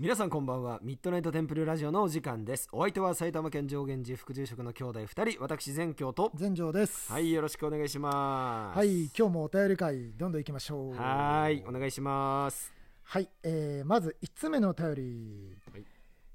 皆さんこんばんは。ミッドナイトテンプルラジオのお時間です。お相手は埼玉県上元寺副住職の兄弟2人。私全教と。全城です。はいよろしくお願いします。はい今日もお便り会どんどん行きましょう。はいお願いします。はい、えー、まず1つ目のお便り、はい。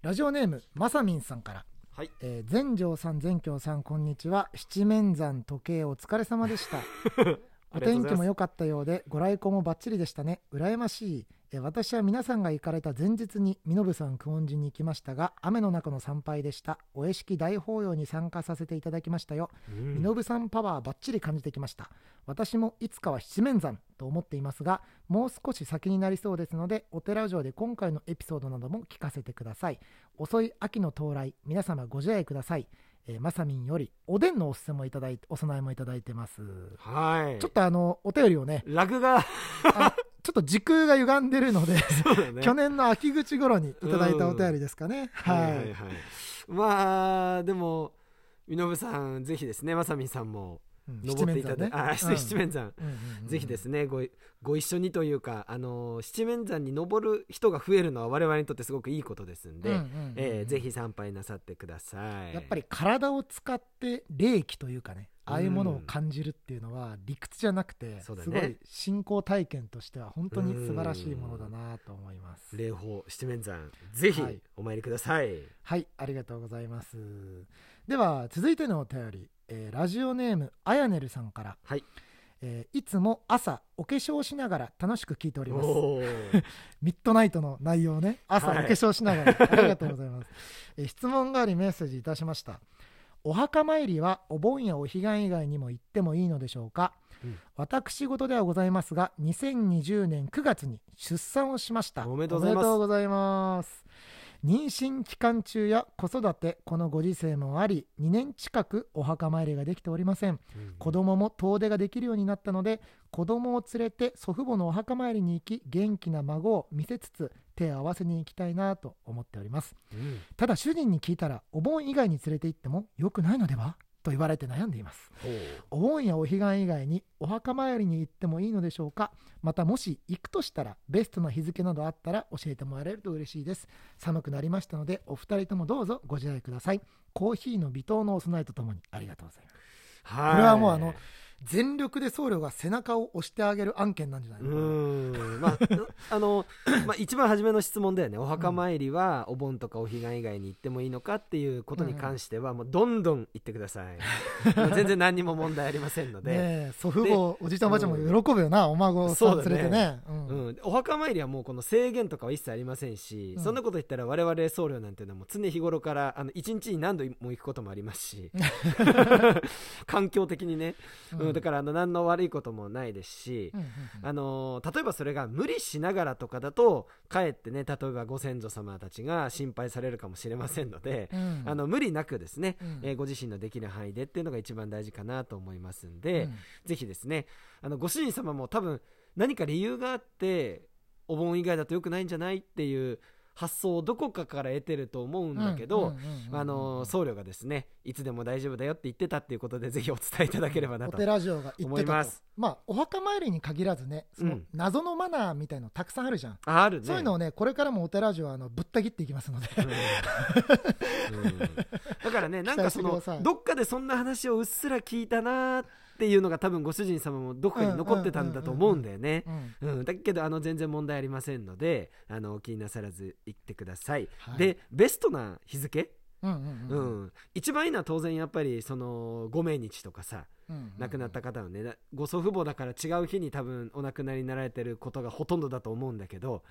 ラジオネームまさみんさんから。はい。えー、全城さん全京さんこんにちは。七面山時計お疲れ様でした お天気も良かったようでご来光もバッチリでしたね。羨ましい。えー私は皆さんが行かれた前日に身延山久遠寺に行きましたが雨の中の参拝でした。お屋敷大法要に参加させていただきましたよ。うん。身延山パワーバッチリ感じてきました。私もいつかは七面山と思っていますがもう少し先になりそうですのでお寺城で今回のエピソードなども聞かせてください。遅い秋の到来皆様ご自愛ください、えーまさみんよりおでんのおすすめもいただいてお供えもいただいてます。はい。ちょっとあのお便りをねラグが。あちょっと時空が歪んでるので、ね。去年の秋口頃にいただいたお便りですかね、はい。はいはいはい。まあでも身延さんぜひですねまさみんさんも。うん登っていただいて、あ失礼七面山、ぜひですねごいご一緒にというかあの七面山に登る人が増えるのは我々にとってすごくいいことですんで、うえーぜひ参拝なさってください。やっぱり体を使って霊気というかねああいうものを感じるっていうのは理屈じゃなくて、ね。すごい信仰体験としては本当に素晴らしいものだなと思います。霊峰七面山ぜひはい。お参りください、はいありがとうございますでは続いてのお便り、えーラジオネームあやねるさんから、はい。えーいつも朝お化粧しながら楽しく聞いております。ミッドナイトの内容ね。朝おはい化粧しながら、ありがとうございます、えー質問がありメッセージいたしました。お墓参りはお盆やお彼岸以外にも行ってもいいのでしょうか、うん。私事ではございますが2020年9月に出産をしました。おめでとうございます妊娠期間中や子育てこのご時世もあり2年近くお墓参りができておりません。うん。子供も遠出ができるようになったので子供を連れて祖父母のお墓参りに行き元気な孫を見せつつ手を合わせに行きたいなと思っております。うん。ただ主人に聞いたらお盆以外に連れて行っても良くないのでは？と言われて悩んでいます。お盆やお彼岸以外にお墓参りに行ってもいいのでしょうか？またもし行くとしたらベストな日付などあったら教えてもらえると嬉しいです。寒くなりましたのでお二人ともどうぞご自愛ください。コーヒーの微糖のお供えとともにありがとうございます。はい。これはもうあの全力で僧侶が背中を押してあげる案件なんじゃないうの？ーん。まああの、まあ、一番初めの質問だよね。お墓参りはお盆とかお彼岸以外に行ってもいいのかっていうことに関してはもうどんどん行ってください。全然何にも問題ありませんので、祖父母おじいちゃんおばあちゃんも喜ぶよな、お孫さん連れてね。うん。うん、お墓参りはもうこの制限とかは一切ありませんし、うん。そんなこと言ったら我々僧侶なんていうのはもう常日頃からあの1日に何度も行くこともありますし。環境的にね、うんだからあの何の悪いこともないですし、うんうんあのー例えばそれが無理しながらとかだとかえってね例えばご先祖様たちが心配されるかもしれませんので、うん。あの無理なくですね、うん。えーご自身のできる範囲でっていうのが一番大事かなと思いますんで、うん。ぜひですねあのご主人様も多分何か理由があってお盆以外だと良くないんじゃないっていう発想をどこかから得てると思うんだけど、僧侶がですねいつでも大丈夫だよって言ってたっていうことでぜひお伝えいただければなおと。思います。まあお墓参りに限らずねそのうん。謎のマナーみたいのたくさんあるじゃん、ああるね。そういうのをねこれからもお寺城はあのぶった切っていきますので。うん。うん。だからねなんかそのどっかでそんな話をうっすら聞いたなっていうのが多分ご主人様もどこかに残ってたんだと思うんだよね。だけどあの全然問題ありませんのであのお気になさらず行ってください、はい。でベストな日付、うんう一番いいのは当然やっぱりそのご命日とかさ亡くなった方のねご祖父母だから違う日に多分お亡くなりになられてることがほとんどだと思うんだけど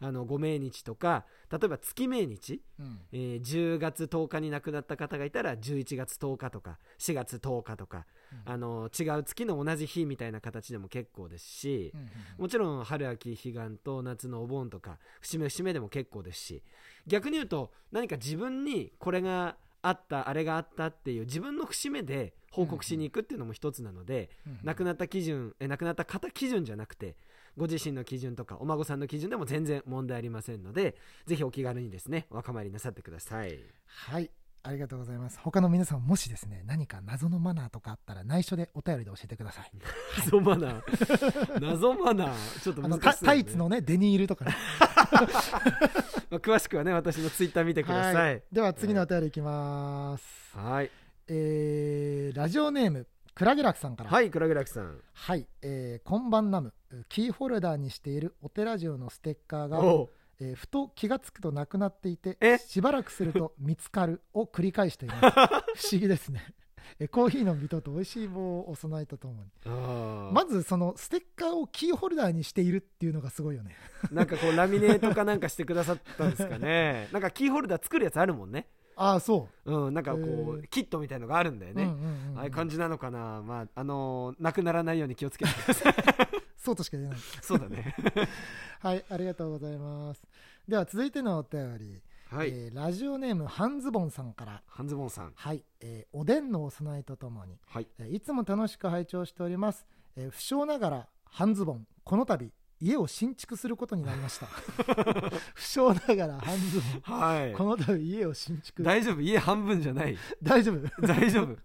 あのご命日とか例えば月命日、うん。うんえー10月10日に亡くなった方がいたら11月10日とか4月10日とか、あの違う月の同じ日みたいな形でも結構ですし、うんうんもちろん春秋彼岸と夏のお盆とか節目節目でも結構ですし逆に言うと何か自分にこれがあったあれがあったっていう自分の節目で報告しに行くっていうのも一つなので、うん亡くなった基準え亡くなった方基準じゃなくてご自身の基準とかお孫さんの基準でも全然問題ありませんのでぜひお気軽にですねお墓参りなさってください。はい。ありがとうございます。他の皆さんもしですね何か謎のマナーとかあったら内緒でお便りで教えてください。謎マナー。謎マナー。ちょっと難しそうだね。タタイツのねデニールとかね まあ、詳しくはね私のツイッター見てくださはい。では次のお便りいきます、はい。えーラジオネームクラゲラクさんから。はい倉木さん。はい、えー、こんばんナムキーホルダーにしているお寺城のステッカーが、えーふと気がつくとなくなっていてえ？しばらくすると見つかるを繰り返しています。不思議ですねえーコーヒーの微糖と美味しい棒をお供えとともに。まずそのステッカーをキーホルダーにしているっていうのがすごいよね。なんかこうラミネートかなんかしてくださったんですかね。なんかキーホルダー作るやつあるもんね。ああそう。んなんかこへうー。キットみたいのがあるんだよう、ね、うんうんうんうん。ああいう感じなのかな。まああのーなくならないように気をつけてください。そうとしか言えない。そうだね。はいありがとうございます。では続いてのお便り、はい、えーラジオネーム半ズボンさんから。半ズボンさん。はい、えーおでんのお供えとともに。はい。えーいつも楽しく拝聴しております、えー不詳ながら半ズボンこの度家を新築することになりました。不詳ながら半ズボン。はい。この度家を新築。大丈夫？家半分じゃない。大丈夫、大丈夫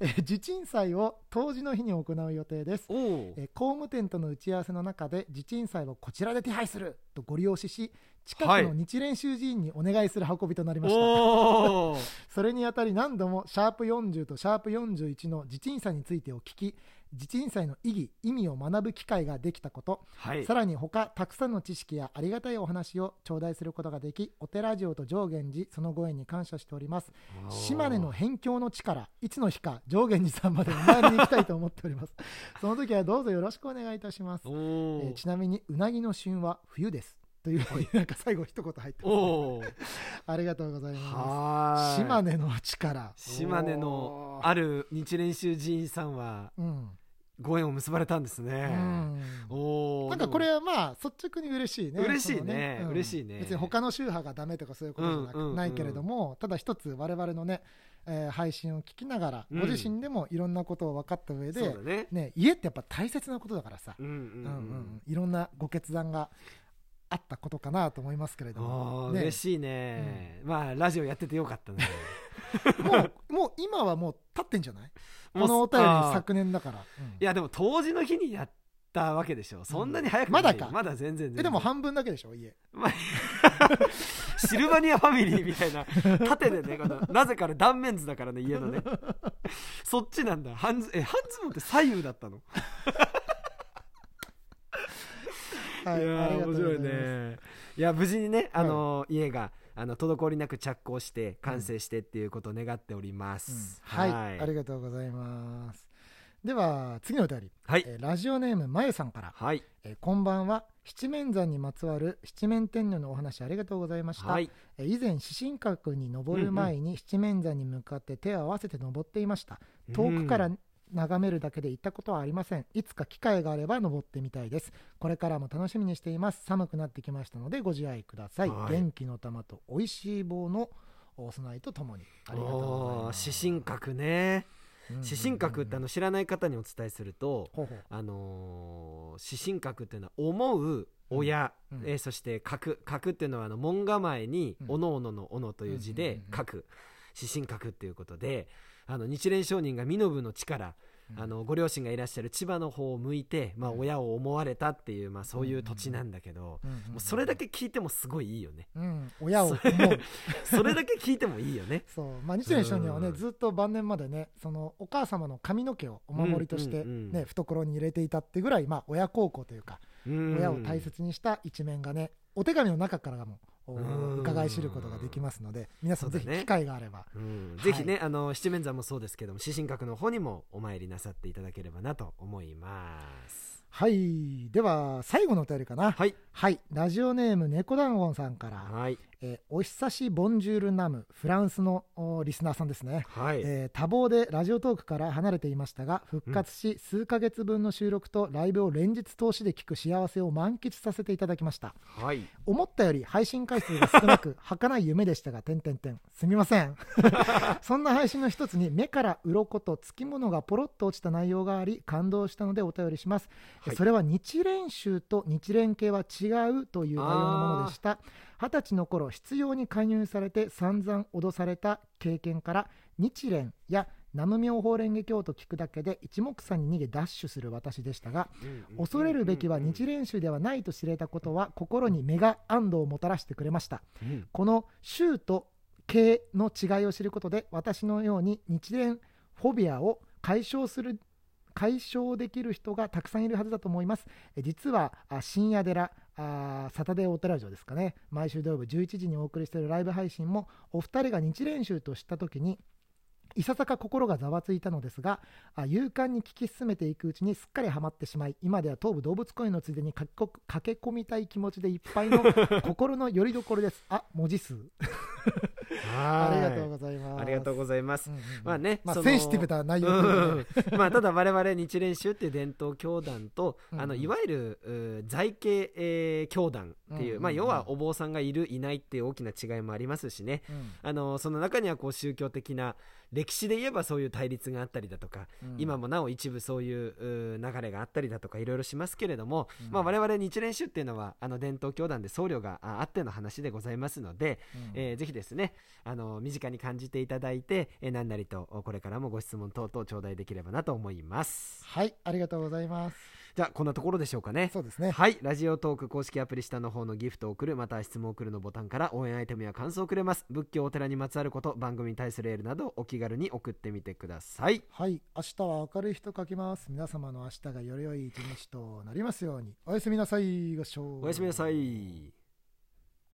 えー地鎮祭を当時の日に行う予定です。おおえー工務店との打ち合わせの中で地鎮祭をこちらで手配するとご利用しし近くの日蓮宗寺院にお願いする運びとなりました、おお それにあたり何度もシャープ40とシャープ41の地鎮祭についてを聞き地鎮祭の意義意味を学ぶ機会ができたこと、はい。さらに他たくさんの知識やありがたいお話を頂戴することができお寺城と上元寺そのご縁に感謝しております。島根の辺境の地からいつの日か上元寺さんまでお参りに行きたいと思っております。その時はどうぞよろしくお願いいたします。お、えーちなみにうなぎの旬は冬ですというふうになんか最後一言入っておますおありがとうございます。島根の力。島根のある日蓮宗寺院さんはうん、ご縁を結ばれたんですうね、ん。おおなんかこれはまあ率直に嬉しいね。嬉しいね。そのうん。嬉しいね。別に他の宗派がダメとかそういうことじゃなく、うんないけれどもただ一つ我々のね、えー配信を聞きながら、うん。ご自身でもいろんなことを分かった上でね。ね、家ってやっぱ大切なことだからさ、うんうんううんうんん。いろんなご決断があったことかなと思いますけれども、ね。嬉しいね、まあラジオやっててよかったね。もうもう今はもう経ってんじゃない？このお便り昨年だから、うん。いやでも当時の日にやったわけでしょ。そんなに早くないまだか。まだ全然全然。えでも半分だけでしょ家。まあ シルバニアファミリーみたいな。縦でねこのなぜかね断面図だからね家のね。そっちなんだ。半ズえ半ズボンって左右だったの、はい面白いね。いや無事にねあの、家があの滞りなく着工して完成してっていうことを願っております、はい、はい。ありがとうございます。では次のお便り、はい。えーラジオネームまゆさんから、はい。えーこんばんは。七面山にまつわる七面天女のお話ありがとうございました、はい。えー以前四神閣に登る前に七面山に向かって手を合わせて登っていました。遠くから眺めるだけで行ったことはありません。いつか機会があれば登ってみたいです。これからも楽しみにしています。寒くなってきましたのでご自愛ください、はい。元気の玉と美味しい棒のお供えとともに。ありがとうございます。四神閣ね。うん四神閣ってあの知らない方にお伝えすると、ほうほう。あのー四神閣っていうのは思う親、うんえーそして閣閣っていうのはあの門構えにうん。おのおののおのという字でうんうんうんうん。閣四神閣っていうことであの日蓮上人が身延の地からうん。あのご両親がいらっしゃる千葉の方を向いて、まあ、うん親を思われたっていう、まあ、そういう土地なんだけど、うん。うん。もうそれだけ聞いてもすごいいいよね。うん、親を思う。それ だけ聞いてもいいよね。そう、まあ、日蓮上人はね、うん。ずっと晩年までねそのお母様の髪の毛をお守りとして、ねうんうんうん。懐に入れていたってぐらい、まあ、親孝行というか、親を大切にした一面がねお手紙の中からも伺い知ることができますので皆さんぜひ機会があれば、うん。はいぜひね、あの七面山もそうですけども四神閣の方にもお参りなさっていただければなと思います。はい。では最後のお便りかな。はいはい。ラジオネーム猫団子さんから、はい。えーお久しボンジュールナムフランスのおリスナーさんですね。はい、えー多忙でラジオトークから離れていましたが復活し、数ヶ月分の収録とライブを連日通しで聞く幸せを満喫させていただきました。はい。思ったより配信回数が少なく 儚い夢でしたが点々点すみません。そんな配信の一つに目から鱗とつきものがポロッと落ちた内容があり感動したのでお便りします、はい。それは日蓮宗と日蓮系は違うという内容のものでした。二十歳の頃必要に勧誘されて散々脅された経験から日蓮や南無妙法蓮華経と聞くだけで一目散に逃げダッシュする私でしたが恐れるべきは日蓮宗ではないと知れたことは心にメガ安堵をもたらしてくれました。うん。この宗と経の違いを知ることで私のように日蓮フォビアを解消する解消できる人がたくさんいるはずだと思います。え実はあ深夜寺あサタデーオートラジオですかね。毎週土曜日11時にお送りしているライブ配信もお二人が日練習と知った時にいささか心がざわついたのですが勇敢に聞き進めていくうちにすっかりハマってしまい今では東武動物公園のついでに駆け込みたい気持ちでいっぱいの心のよりどころです。あ文字数。ありがとうございます。ありがとうございます。うんうんうん。まあね、まあセンシティブな内容ということでまあただ我々日蓮宗っていう伝統教団と、うんあのいわゆる在家、えー教団っていう、うんまあ要はお坊さんがいるいないっていう大きな違いもありますしね。うん。あのその中にはこう宗教的な歴史で言えばそういう対立があったりだとか、うん。今もなお一部そういう流れがあったりだとかいろいろしますけれども、うん。まあ我々日蓮宗っていうのはあの伝統教団で僧侶がああっての話でございますので、うん。えーぜひですね。あの身近に感じていただいて、えー何なりとこれからもご質問等々頂戴できればなと思います。はいありがとうございます。じゃあこんなところでしょうかね。そうですね。はいラジオトーク公式アプリ下の方のギフトを送るまたは質問を送るのボタンから応援アイテムや感想をくれます。仏教お寺にまつわること番組に対するエールなどお気軽に送ってみてください。はい明日は明るい日と書きます。皆様の明日がより良い一日となりますように。おやすみなさい。ご視聴。おやすみなさい